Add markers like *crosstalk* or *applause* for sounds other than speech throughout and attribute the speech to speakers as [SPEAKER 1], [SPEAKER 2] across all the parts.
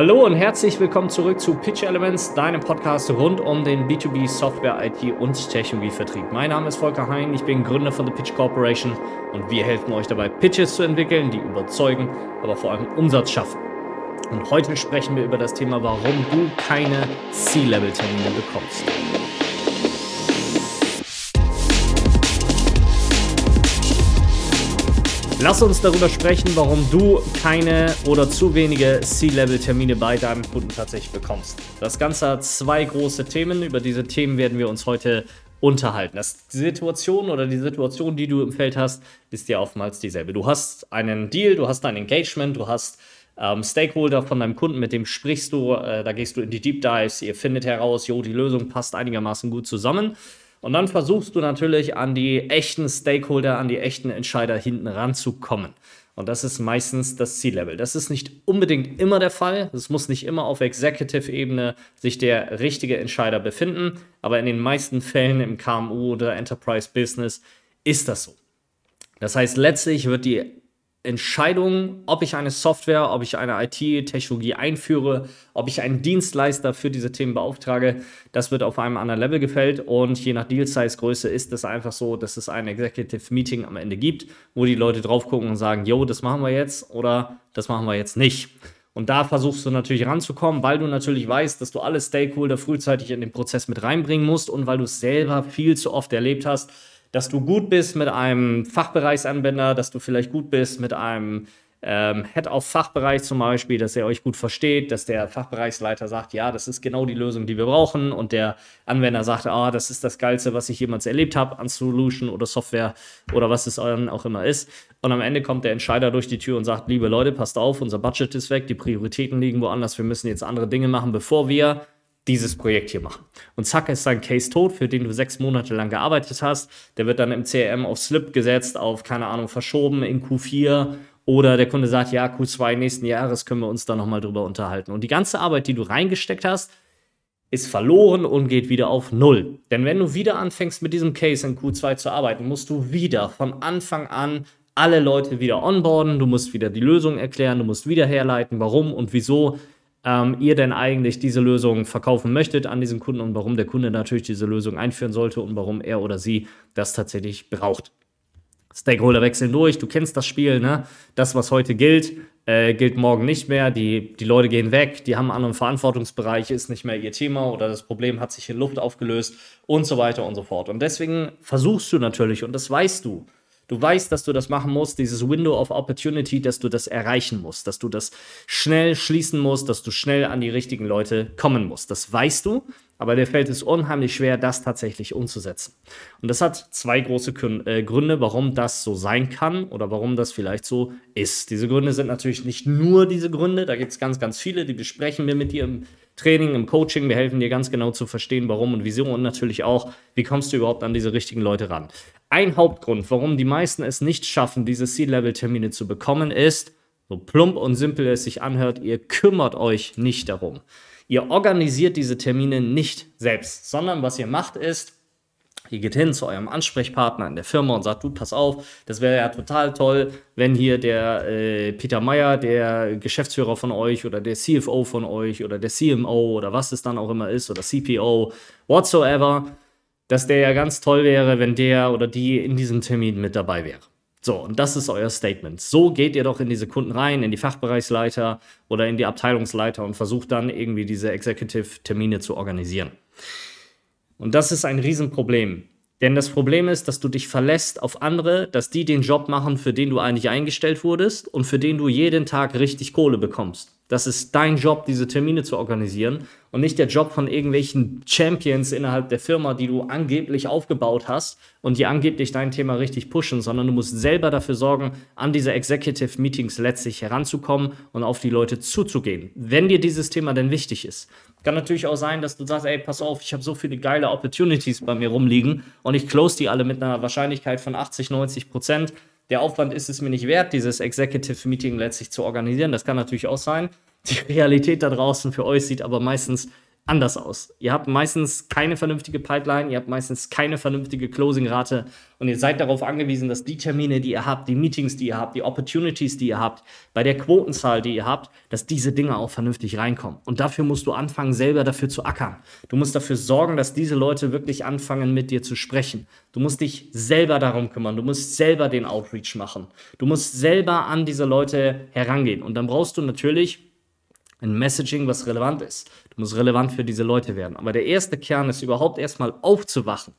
[SPEAKER 1] Hallo und herzlich willkommen zurück zu Pitch Elements, deinem Podcast rund um den B2B Software, IT und Technologievertrieb. Mein Name ist Volker Hein, ich bin Gründer von The Pitch Corporation und wir helfen euch dabei, Pitches zu entwickeln, die überzeugen, aber vor allem Umsatz schaffen. Und heute sprechen wir über das Thema, warum du keine C-Level-Termine bekommst. Lass uns darüber sprechen, warum du keine oder zu wenige C-Level-Termine bei deinem Kunden tatsächlich bekommst. Das Ganze hat zwei große Themen. Über diese Themen werden wir uns heute unterhalten. Das, die Situation oder die Situation, die du im Feld hast, ist ja oftmals dieselbe. Du hast einen Deal, du hast ein Engagement, du hast ähm, Stakeholder von deinem Kunden, mit dem sprichst du, äh, da gehst du in die Deep Dives, ihr findet heraus, jo, die Lösung passt einigermaßen gut zusammen. Und dann versuchst du natürlich an die echten Stakeholder, an die echten Entscheider hinten ranzukommen. Und das ist meistens das C-Level. Das ist nicht unbedingt immer der Fall. Es muss nicht immer auf Executive-Ebene sich der richtige Entscheider befinden. Aber in den meisten Fällen im KMU oder Enterprise Business ist das so. Das heißt, letztlich wird die Entscheidung, ob ich eine Software, ob ich eine IT-Technologie einführe, ob ich einen Dienstleister für diese Themen beauftrage, das wird auf einem anderen Level gefällt und je nach Deal-Size-Größe ist es einfach so, dass es ein Executive Meeting am Ende gibt, wo die Leute drauf gucken und sagen, yo, das machen wir jetzt oder das machen wir jetzt nicht. Und da versuchst du natürlich ranzukommen, weil du natürlich weißt, dass du alle Stakeholder frühzeitig in den Prozess mit reinbringen musst und weil du es selber viel zu oft erlebt hast, dass du gut bist mit einem Fachbereichsanwender, dass du vielleicht gut bist mit einem ähm, Head auf Fachbereich zum Beispiel, dass er euch gut versteht, dass der Fachbereichsleiter sagt, ja, das ist genau die Lösung, die wir brauchen und der Anwender sagt, ah, oh, das ist das Geilste, was ich jemals erlebt habe an Solution oder Software oder was es auch immer ist. Und am Ende kommt der Entscheider durch die Tür und sagt, liebe Leute, passt auf, unser Budget ist weg, die Prioritäten liegen woanders, wir müssen jetzt andere Dinge machen, bevor wir dieses Projekt hier machen. Und zack ist dein Case tot, für den du sechs Monate lang gearbeitet hast. Der wird dann im CRM auf Slip gesetzt, auf, keine Ahnung, verschoben in Q4 oder der Kunde sagt, ja, Q2 nächsten Jahres können wir uns da nochmal drüber unterhalten. Und die ganze Arbeit, die du reingesteckt hast, ist verloren und geht wieder auf Null. Denn wenn du wieder anfängst mit diesem Case in Q2 zu arbeiten, musst du wieder von Anfang an alle Leute wieder onboarden, du musst wieder die Lösung erklären, du musst wieder herleiten, warum und wieso ähm, ihr denn eigentlich diese Lösung verkaufen möchtet an diesen Kunden und warum der Kunde natürlich diese Lösung einführen sollte und warum er oder sie das tatsächlich braucht. Stakeholder wechseln durch, du kennst das Spiel, ne? Das, was heute gilt, äh, gilt morgen nicht mehr. Die, die Leute gehen weg, die haben einen anderen Verantwortungsbereich, ist nicht mehr ihr Thema oder das Problem hat sich in Luft aufgelöst und so weiter und so fort. Und deswegen versuchst du natürlich, und das weißt du, Du weißt, dass du das machen musst, dieses Window of Opportunity, dass du das erreichen musst, dass du das schnell schließen musst, dass du schnell an die richtigen Leute kommen musst. Das weißt du, aber dir fällt es unheimlich schwer, das tatsächlich umzusetzen. Und das hat zwei große äh, Gründe, warum das so sein kann oder warum das vielleicht so ist. Diese Gründe sind natürlich nicht nur diese Gründe, da gibt es ganz, ganz viele, die besprechen wir mit dir im Training, im Coaching. Wir helfen dir ganz genau zu verstehen, warum und wieso und natürlich auch, wie kommst du überhaupt an diese richtigen Leute ran. Ein Hauptgrund, warum die meisten es nicht schaffen, diese C-Level-Termine zu bekommen, ist, so plump und simpel es sich anhört, ihr kümmert euch nicht darum. Ihr organisiert diese Termine nicht selbst, sondern was ihr macht ist, ihr geht hin zu eurem Ansprechpartner in der Firma und sagt, du, pass auf, das wäre ja total toll, wenn hier der äh, Peter Meyer, der Geschäftsführer von euch oder der CFO von euch oder der CMO oder was es dann auch immer ist oder CPO, whatsoever, dass der ja ganz toll wäre, wenn der oder die in diesem Termin mit dabei wäre. So, und das ist euer Statement. So geht ihr doch in diese Kunden rein, in die Fachbereichsleiter oder in die Abteilungsleiter und versucht dann irgendwie diese Executive-Termine zu organisieren. Und das ist ein Riesenproblem. Denn das Problem ist, dass du dich verlässt auf andere, dass die den Job machen, für den du eigentlich eingestellt wurdest und für den du jeden Tag richtig Kohle bekommst. Das ist dein Job, diese Termine zu organisieren und nicht der Job von irgendwelchen Champions innerhalb der Firma, die du angeblich aufgebaut hast und die angeblich dein Thema richtig pushen, sondern du musst selber dafür sorgen, an diese Executive Meetings letztlich heranzukommen und auf die Leute zuzugehen, wenn dir dieses Thema denn wichtig ist. Kann natürlich auch sein, dass du sagst, ey, pass auf, ich habe so viele geile Opportunities bei mir rumliegen und ich close die alle mit einer Wahrscheinlichkeit von 80, 90 Prozent der Aufwand ist es mir nicht wert, dieses Executive Meeting letztlich zu organisieren. Das kann natürlich auch sein. Die Realität da draußen für euch sieht aber meistens anders aus. Ihr habt meistens keine vernünftige Pipeline, ihr habt meistens keine vernünftige Closing-Rate und ihr seid darauf angewiesen, dass die Termine, die ihr habt, die Meetings, die ihr habt, die Opportunities, die ihr habt, bei der Quotenzahl, die ihr habt, dass diese Dinge auch vernünftig reinkommen. Und dafür musst du anfangen, selber dafür zu ackern. Du musst dafür sorgen, dass diese Leute wirklich anfangen, mit dir zu sprechen. Du musst dich selber darum kümmern. Du musst selber den Outreach machen. Du musst selber an diese Leute herangehen. Und dann brauchst du natürlich ein Messaging, was relevant ist. Du musst relevant für diese Leute werden. Aber der erste Kern ist überhaupt erstmal aufzuwachen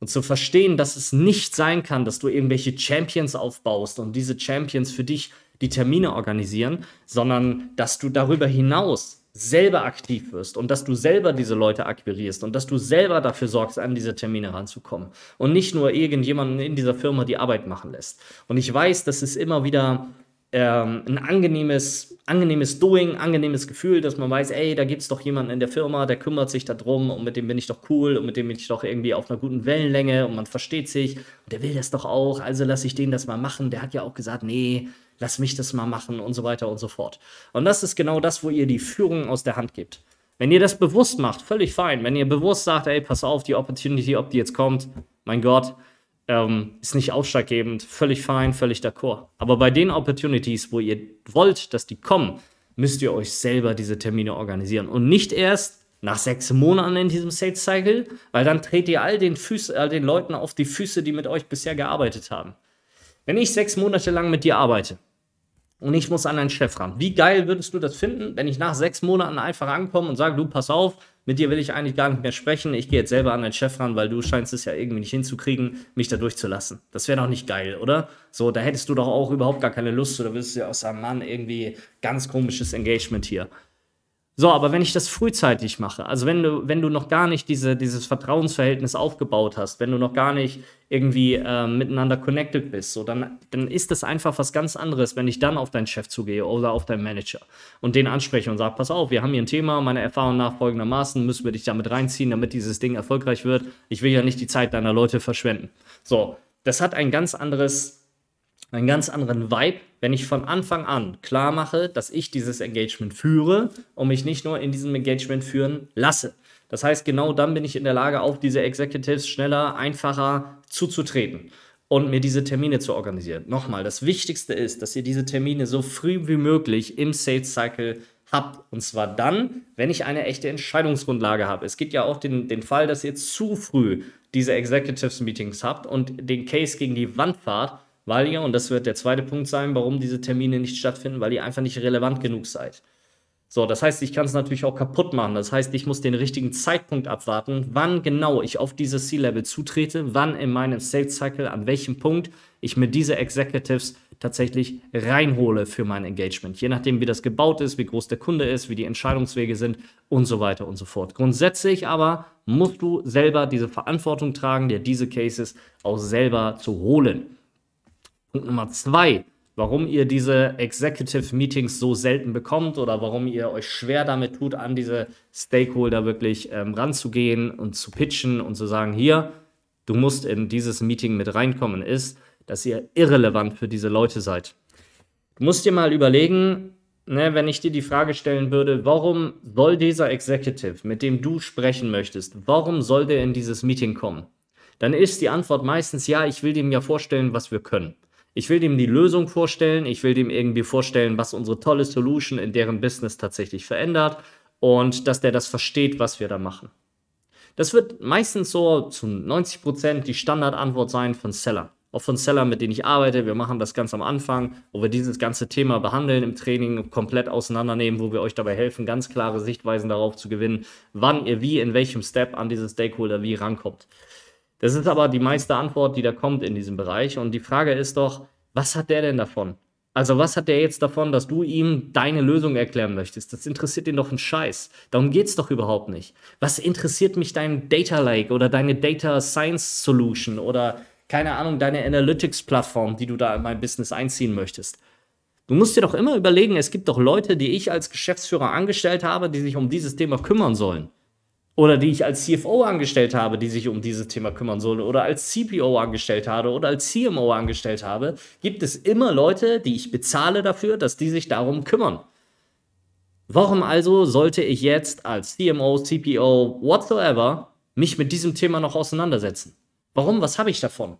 [SPEAKER 1] und zu verstehen, dass es nicht sein kann, dass du irgendwelche Champions aufbaust und diese Champions für dich die Termine organisieren, sondern dass du darüber hinaus selber aktiv wirst und dass du selber diese Leute akquirierst und dass du selber dafür sorgst, an diese Termine ranzukommen und nicht nur irgendjemanden in dieser Firma die Arbeit machen lässt. Und ich weiß, das ist immer wieder ähm, ein angenehmes, angenehmes Doing, angenehmes Gefühl, dass man weiß, ey, da gibt es doch jemanden in der Firma, der kümmert sich darum und mit dem bin ich doch cool und mit dem bin ich doch irgendwie auf einer guten Wellenlänge und man versteht sich und der will das doch auch, also lasse ich den das mal machen. Der hat ja auch gesagt, nee, lass mich das mal machen und so weiter und so fort. Und das ist genau das, wo ihr die Führung aus der Hand gebt. Wenn ihr das bewusst macht, völlig fein. Wenn ihr bewusst sagt, ey, pass auf, die Opportunity, ob die jetzt kommt, mein Gott, ähm, ist nicht ausschlaggebend, völlig fein, völlig d'accord. Aber bei den Opportunities, wo ihr wollt, dass die kommen, müsst ihr euch selber diese Termine organisieren. Und nicht erst nach sechs Monaten in diesem Sales Cycle, weil dann dreht ihr all den, Füß, all den Leuten auf die Füße, die mit euch bisher gearbeitet haben. Wenn ich sechs Monate lang mit dir arbeite und ich muss an einen Chef ran, wie geil würdest du das finden, wenn ich nach sechs Monaten einfach ankomme und sage, du, pass auf, mit dir will ich eigentlich gar nicht mehr sprechen. Ich gehe jetzt selber an deinen Chef ran, weil du scheinst es ja irgendwie nicht hinzukriegen, mich da durchzulassen. Das wäre doch nicht geil, oder? So, da hättest du doch auch überhaupt gar keine Lust oder würdest du ja auch sagen, Mann, irgendwie ganz komisches Engagement hier. So, aber wenn ich das frühzeitig mache, also wenn du, wenn du noch gar nicht diese, dieses Vertrauensverhältnis aufgebaut hast, wenn du noch gar nicht irgendwie äh, miteinander connected bist, so, dann, dann ist das einfach was ganz anderes, wenn ich dann auf deinen Chef zugehe oder auf deinen Manager und den anspreche und sage, pass auf, wir haben hier ein Thema, meiner Erfahrung nach folgendermaßen, müssen wir dich damit reinziehen, damit dieses Ding erfolgreich wird. Ich will ja nicht die Zeit deiner Leute verschwenden. So, das hat ein ganz anderes einen ganz anderen Vibe, wenn ich von Anfang an klar mache, dass ich dieses Engagement führe und mich nicht nur in diesem Engagement führen lasse. Das heißt, genau dann bin ich in der Lage, auf diese Executives schneller, einfacher zuzutreten und mir diese Termine zu organisieren. Nochmal, das Wichtigste ist, dass ihr diese Termine so früh wie möglich im Sales Cycle habt. Und zwar dann, wenn ich eine echte Entscheidungsgrundlage habe. Es gibt ja auch den, den Fall, dass ihr zu früh diese Executives Meetings habt und den Case gegen die Wand fahrt weil ihr, und das wird der zweite Punkt sein, warum diese Termine nicht stattfinden, weil ihr einfach nicht relevant genug seid. So, das heißt, ich kann es natürlich auch kaputt machen. Das heißt, ich muss den richtigen Zeitpunkt abwarten, wann genau ich auf dieses C-Level zutrete, wann in meinem Sales Cycle, an welchem Punkt ich mir diese Executives tatsächlich reinhole für mein Engagement. Je nachdem, wie das gebaut ist, wie groß der Kunde ist, wie die Entscheidungswege sind und so weiter und so fort. Grundsätzlich aber musst du selber diese Verantwortung tragen, dir diese Cases auch selber zu holen. Punkt Nummer zwei, warum ihr diese Executive Meetings so selten bekommt oder warum ihr euch schwer damit tut, an diese Stakeholder wirklich ähm, ranzugehen und zu pitchen und zu sagen, hier, du musst in dieses Meeting mit reinkommen, ist, dass ihr irrelevant für diese Leute seid. Du musst dir mal überlegen, ne, wenn ich dir die Frage stellen würde, warum soll dieser Executive, mit dem du sprechen möchtest, warum soll der in dieses Meeting kommen? Dann ist die Antwort meistens, ja, ich will dem ja vorstellen, was wir können. Ich will dem die Lösung vorstellen, ich will dem irgendwie vorstellen, was unsere tolle Solution in deren Business tatsächlich verändert und dass der das versteht, was wir da machen. Das wird meistens so zu 90 Prozent die Standardantwort sein von Sellern. Auch von Sellern, mit denen ich arbeite. Wir machen das ganz am Anfang, wo wir dieses ganze Thema behandeln im Training, komplett auseinandernehmen, wo wir euch dabei helfen, ganz klare Sichtweisen darauf zu gewinnen, wann ihr wie, in welchem Step an diese Stakeholder wie rankommt. Das ist aber die meiste Antwort, die da kommt in diesem Bereich. Und die Frage ist doch, was hat der denn davon? Also, was hat der jetzt davon, dass du ihm deine Lösung erklären möchtest? Das interessiert ihn doch einen Scheiß. Darum geht es doch überhaupt nicht. Was interessiert mich dein Data Lake oder deine Data Science Solution oder keine Ahnung, deine Analytics-Plattform, die du da in mein Business einziehen möchtest? Du musst dir doch immer überlegen, es gibt doch Leute, die ich als Geschäftsführer angestellt habe, die sich um dieses Thema kümmern sollen oder die ich als CFO angestellt habe, die sich um dieses Thema kümmern sollen oder als CPO angestellt habe oder als CMO angestellt habe, gibt es immer Leute, die ich bezahle dafür, dass die sich darum kümmern. Warum also sollte ich jetzt als CMO, CPO, whatsoever mich mit diesem Thema noch auseinandersetzen? Warum? Was habe ich davon?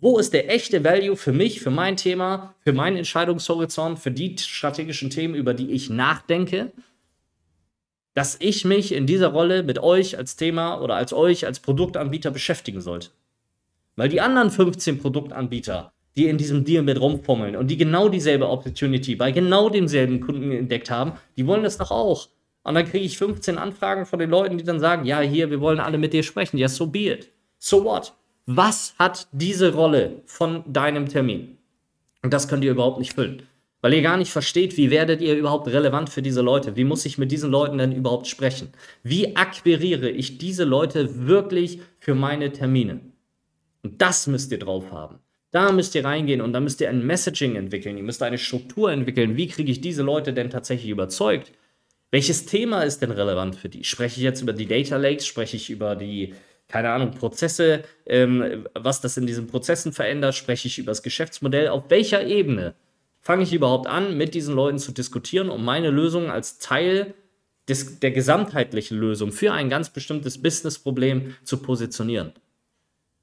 [SPEAKER 1] Wo ist der echte Value für mich, für mein Thema, für meinen Entscheidungshorizont, für die strategischen Themen, über die ich nachdenke? Dass ich mich in dieser Rolle mit euch als Thema oder als euch als Produktanbieter beschäftigen sollte. Weil die anderen 15 Produktanbieter, die in diesem Deal mit rumfummeln und die genau dieselbe Opportunity bei genau demselben Kunden entdeckt haben, die wollen das doch auch. Und dann kriege ich 15 Anfragen von den Leuten, die dann sagen, ja, hier, wir wollen alle mit dir sprechen. Ja, so be it. So what? Was hat diese Rolle von deinem Termin? Und das könnt ihr überhaupt nicht füllen. Weil ihr gar nicht versteht, wie werdet ihr überhaupt relevant für diese Leute? Wie muss ich mit diesen Leuten denn überhaupt sprechen? Wie akquiriere ich diese Leute wirklich für meine Termine? Und das müsst ihr drauf haben. Da müsst ihr reingehen und da müsst ihr ein Messaging entwickeln. Ihr müsst eine Struktur entwickeln. Wie kriege ich diese Leute denn tatsächlich überzeugt? Welches Thema ist denn relevant für die? Spreche ich jetzt über die Data Lakes? Spreche ich über die keine Ahnung, Prozesse, ähm, was das in diesen Prozessen verändert, spreche ich über das Geschäftsmodell, auf welcher Ebene fange ich überhaupt an, mit diesen Leuten zu diskutieren, um meine Lösung als Teil des, der gesamtheitlichen Lösung für ein ganz bestimmtes Businessproblem zu positionieren.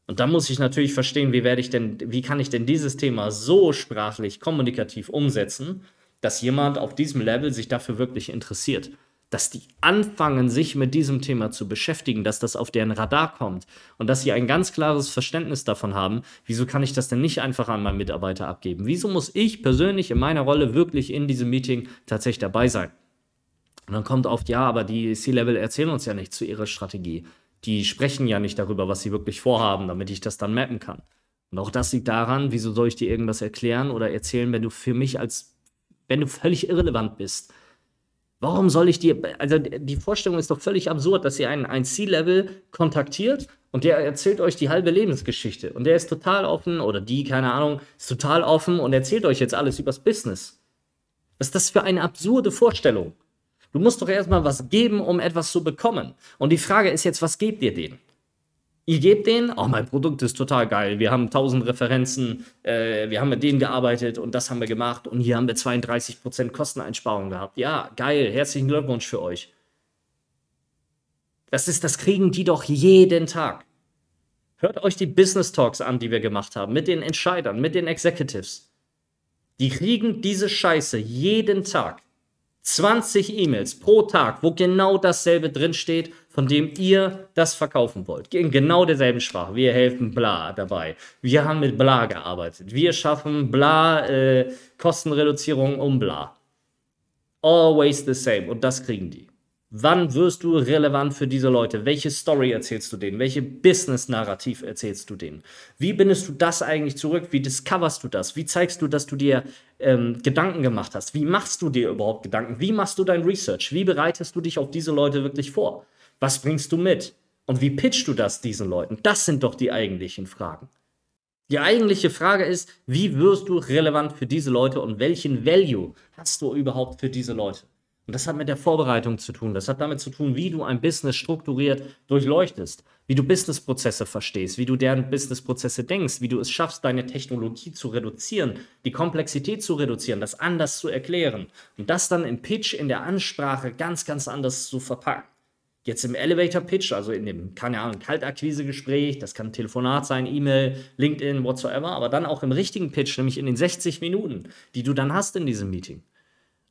[SPEAKER 1] Und da muss ich natürlich verstehen, wie werde ich denn, wie kann ich denn dieses Thema so sprachlich, kommunikativ umsetzen, dass jemand auf diesem Level sich dafür wirklich interessiert dass die anfangen, sich mit diesem Thema zu beschäftigen, dass das auf deren Radar kommt und dass sie ein ganz klares Verständnis davon haben, wieso kann ich das denn nicht einfach an meinen Mitarbeiter abgeben? Wieso muss ich persönlich in meiner Rolle wirklich in diesem Meeting tatsächlich dabei sein? Und dann kommt oft, ja, aber die C-Level erzählen uns ja nicht zu ihrer Strategie. Die sprechen ja nicht darüber, was sie wirklich vorhaben, damit ich das dann mappen kann. Und auch das liegt daran, wieso soll ich dir irgendwas erklären oder erzählen, wenn du für mich als, wenn du völlig irrelevant bist Warum soll ich dir, also die Vorstellung ist doch völlig absurd, dass ihr einen, ein C-Level kontaktiert und der erzählt euch die halbe Lebensgeschichte und der ist total offen oder die, keine Ahnung, ist total offen und erzählt euch jetzt alles übers Business. Was ist das für eine absurde Vorstellung? Du musst doch erstmal was geben, um etwas zu bekommen. Und die Frage ist jetzt, was gebt ihr denen? Ihr gebt denen, oh, mein Produkt ist total geil. Wir haben tausend Referenzen, äh, wir haben mit denen gearbeitet und das haben wir gemacht und hier haben wir 32% Kosteneinsparung gehabt. Ja, geil, herzlichen Glückwunsch für euch. Das ist, das kriegen die doch jeden Tag. Hört euch die Business Talks an, die wir gemacht haben, mit den Entscheidern, mit den Executives. Die kriegen diese Scheiße jeden Tag. 20 E-Mails pro Tag, wo genau dasselbe drinsteht von dem ihr das verkaufen wollt. In genau derselben Sprache. Wir helfen bla dabei. Wir haben mit bla gearbeitet. Wir schaffen bla äh, Kostenreduzierung um bla. Always the same. Und das kriegen die. Wann wirst du relevant für diese Leute? Welche Story erzählst du denen? Welche Business-Narrativ erzählst du denen? Wie bindest du das eigentlich zurück? Wie discoverst du das? Wie zeigst du, dass du dir ähm, Gedanken gemacht hast? Wie machst du dir überhaupt Gedanken? Wie machst du dein Research? Wie bereitest du dich auf diese Leute wirklich vor? Was bringst du mit? Und wie pitchst du das diesen Leuten? Das sind doch die eigentlichen Fragen. Die eigentliche Frage ist, wie wirst du relevant für diese Leute und welchen Value hast du überhaupt für diese Leute? Und das hat mit der Vorbereitung zu tun. Das hat damit zu tun, wie du ein Business strukturiert durchleuchtest, wie du Businessprozesse verstehst, wie du deren Businessprozesse denkst, wie du es schaffst, deine Technologie zu reduzieren, die Komplexität zu reduzieren, das anders zu erklären und das dann im Pitch, in der Ansprache ganz, ganz anders zu verpacken. Jetzt im Elevator Pitch, also in dem, keine Ahnung, Kaltakquise-Gespräch, das kann Telefonat sein, E-Mail, LinkedIn, whatsoever, aber dann auch im richtigen Pitch, nämlich in den 60 Minuten, die du dann hast in diesem Meeting,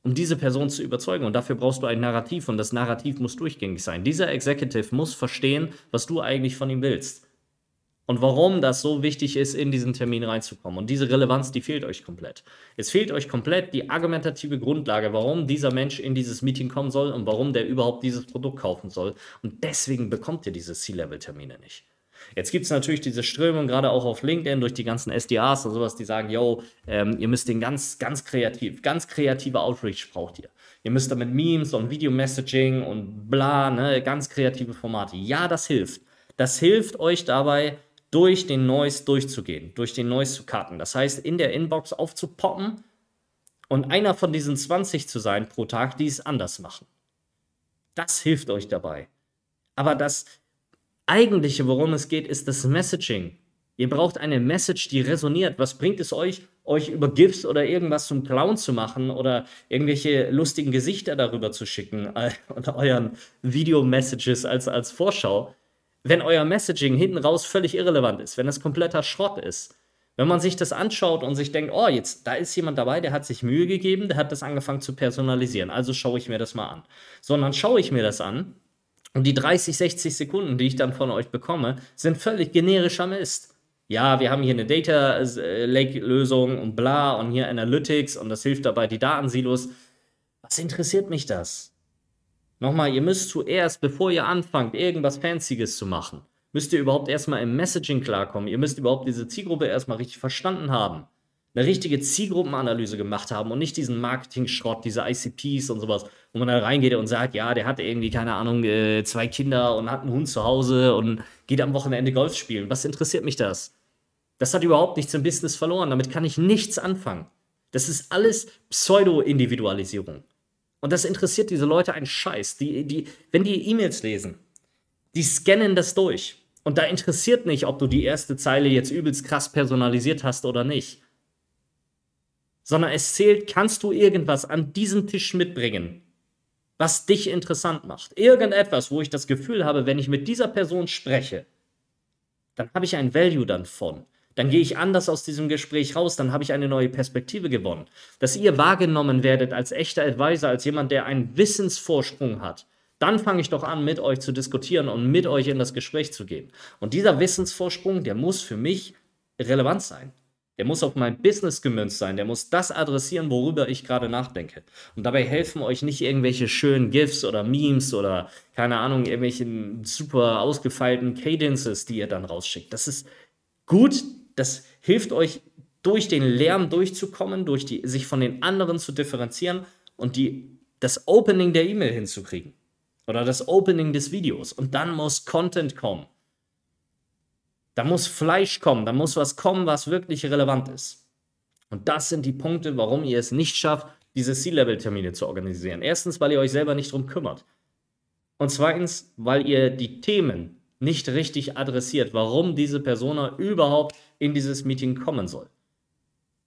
[SPEAKER 1] um diese Person zu überzeugen. Und dafür brauchst du ein Narrativ und das Narrativ muss durchgängig sein. Dieser Executive muss verstehen, was du eigentlich von ihm willst und warum das so wichtig ist, in diesen Termin reinzukommen. Und diese Relevanz, die fehlt euch komplett. Es fehlt euch komplett die argumentative Grundlage, warum dieser Mensch in dieses Meeting kommen soll und warum der überhaupt dieses Produkt kaufen soll. Und deswegen bekommt ihr diese C-Level-Termine nicht. Jetzt gibt es natürlich diese Strömung, gerade auch auf LinkedIn, durch die ganzen SDAs und sowas, die sagen, yo, ähm, ihr müsst den ganz, ganz kreativ, ganz kreative Outreach braucht ihr. Ihr müsst damit Memes und Video-Messaging und bla, ne, ganz kreative Formate. Ja, das hilft. Das hilft euch dabei, durch den Noise durchzugehen, durch den Noise zu cutten. Das heißt, in der Inbox aufzupoppen und einer von diesen 20 zu sein pro Tag, die es anders machen. Das hilft euch dabei. Aber das eigentliche, worum es geht, ist das Messaging. Ihr braucht eine Message, die resoniert. Was bringt es euch, euch über GIFs oder irgendwas zum Clown zu machen oder irgendwelche lustigen Gesichter darüber zu schicken äh, *laughs* oder euren Video-Messages als, als Vorschau, wenn euer Messaging hinten raus völlig irrelevant ist, wenn das kompletter Schrott ist. Wenn man sich das anschaut und sich denkt, oh, jetzt, da ist jemand dabei, der hat sich Mühe gegeben, der hat das angefangen zu personalisieren, also schaue ich mir das mal an. Sondern schaue ich mir das an und die 30, 60 Sekunden, die ich dann von euch bekomme, sind völlig generischer Mist ja, wir haben hier eine Data Lake Lösung und bla und hier Analytics und das hilft dabei, die Datensilos. Was interessiert mich das? Nochmal, ihr müsst zuerst, bevor ihr anfangt, irgendwas Fancyes zu machen, müsst ihr überhaupt erstmal im Messaging klarkommen. Ihr müsst überhaupt diese Zielgruppe erstmal richtig verstanden haben. Eine richtige Zielgruppenanalyse gemacht haben und nicht diesen Marketing-Schrott, diese ICPs und sowas, wo man da reingeht und sagt, ja, der hat irgendwie, keine Ahnung, äh, zwei Kinder und hat einen Hund zu Hause und geht am Wochenende Golf spielen. Was interessiert mich das? Das hat überhaupt nichts im Business verloren. Damit kann ich nichts anfangen. Das ist alles Pseudo-Individualisierung. Und das interessiert diese Leute einen Scheiß. Die, die, wenn die E-Mails lesen, die scannen das durch. Und da interessiert nicht, ob du die erste Zeile jetzt übelst krass personalisiert hast oder nicht. Sondern es zählt, kannst du irgendwas an diesen Tisch mitbringen, was dich interessant macht. Irgendetwas, wo ich das Gefühl habe, wenn ich mit dieser Person spreche, dann habe ich ein Value dann von dann gehe ich anders aus diesem Gespräch raus, dann habe ich eine neue Perspektive gewonnen. Dass ihr wahrgenommen werdet als echter Advisor, als jemand, der einen Wissensvorsprung hat, dann fange ich doch an, mit euch zu diskutieren und mit euch in das Gespräch zu gehen. Und dieser Wissensvorsprung, der muss für mich relevant sein. Der muss auf mein Business gemünzt sein. Der muss das adressieren, worüber ich gerade nachdenke. Und dabei helfen euch nicht irgendwelche schönen GIFs oder Memes oder keine Ahnung, irgendwelche super ausgefeilten Cadences, die ihr dann rausschickt. Das ist gut, das hilft euch, durch den Lärm durchzukommen, durch die, sich von den anderen zu differenzieren und die, das Opening der E-Mail hinzukriegen. Oder das Opening des Videos. Und dann muss Content kommen. Da muss Fleisch kommen, da muss was kommen, was wirklich relevant ist. Und das sind die Punkte, warum ihr es nicht schafft, diese C-Level-Termine zu organisieren. Erstens, weil ihr euch selber nicht drum kümmert. Und zweitens, weil ihr die Themen nicht richtig adressiert, warum diese Persona überhaupt in dieses Meeting kommen soll.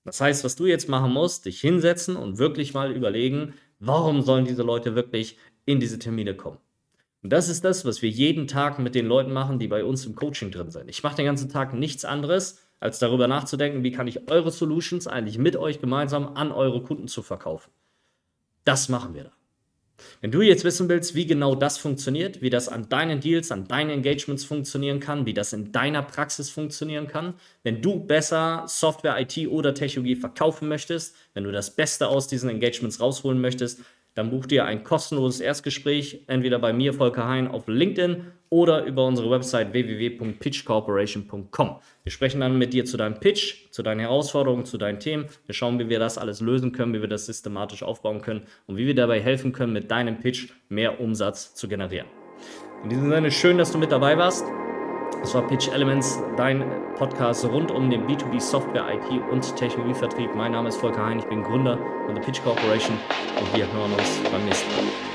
[SPEAKER 1] Das heißt, was du jetzt machen musst, dich hinsetzen und wirklich mal überlegen, warum sollen diese Leute wirklich in diese Termine kommen. Und das ist das, was wir jeden Tag mit den Leuten machen, die bei uns im Coaching drin sind. Ich mache den ganzen Tag nichts anderes, als darüber nachzudenken, wie kann ich eure Solutions eigentlich mit euch gemeinsam an eure Kunden zu verkaufen. Das machen wir da. Wenn du jetzt wissen willst, wie genau das funktioniert, wie das an deinen Deals, an deinen Engagements funktionieren kann, wie das in deiner Praxis funktionieren kann, wenn du besser Software, IT oder Technologie verkaufen möchtest, wenn du das Beste aus diesen Engagements rausholen möchtest, dann buch dir ein kostenloses Erstgespräch, entweder bei mir, Volker Hein, auf LinkedIn oder über unsere Website www.pitchcorporation.com. Wir sprechen dann mit dir zu deinem Pitch, zu deinen Herausforderungen, zu deinen Themen. Wir schauen, wie wir das alles lösen können, wie wir das systematisch aufbauen können und wie wir dabei helfen können, mit deinem Pitch mehr Umsatz zu generieren. In diesem Sinne, schön, dass du mit dabei warst. Das war Pitch Elements, dein Podcast rund um den B2B Software, IT und Technologievertrieb. Mein Name ist Volker Hein, ich bin Gründer von der Pitch Corporation und wir hören uns beim nächsten Mal.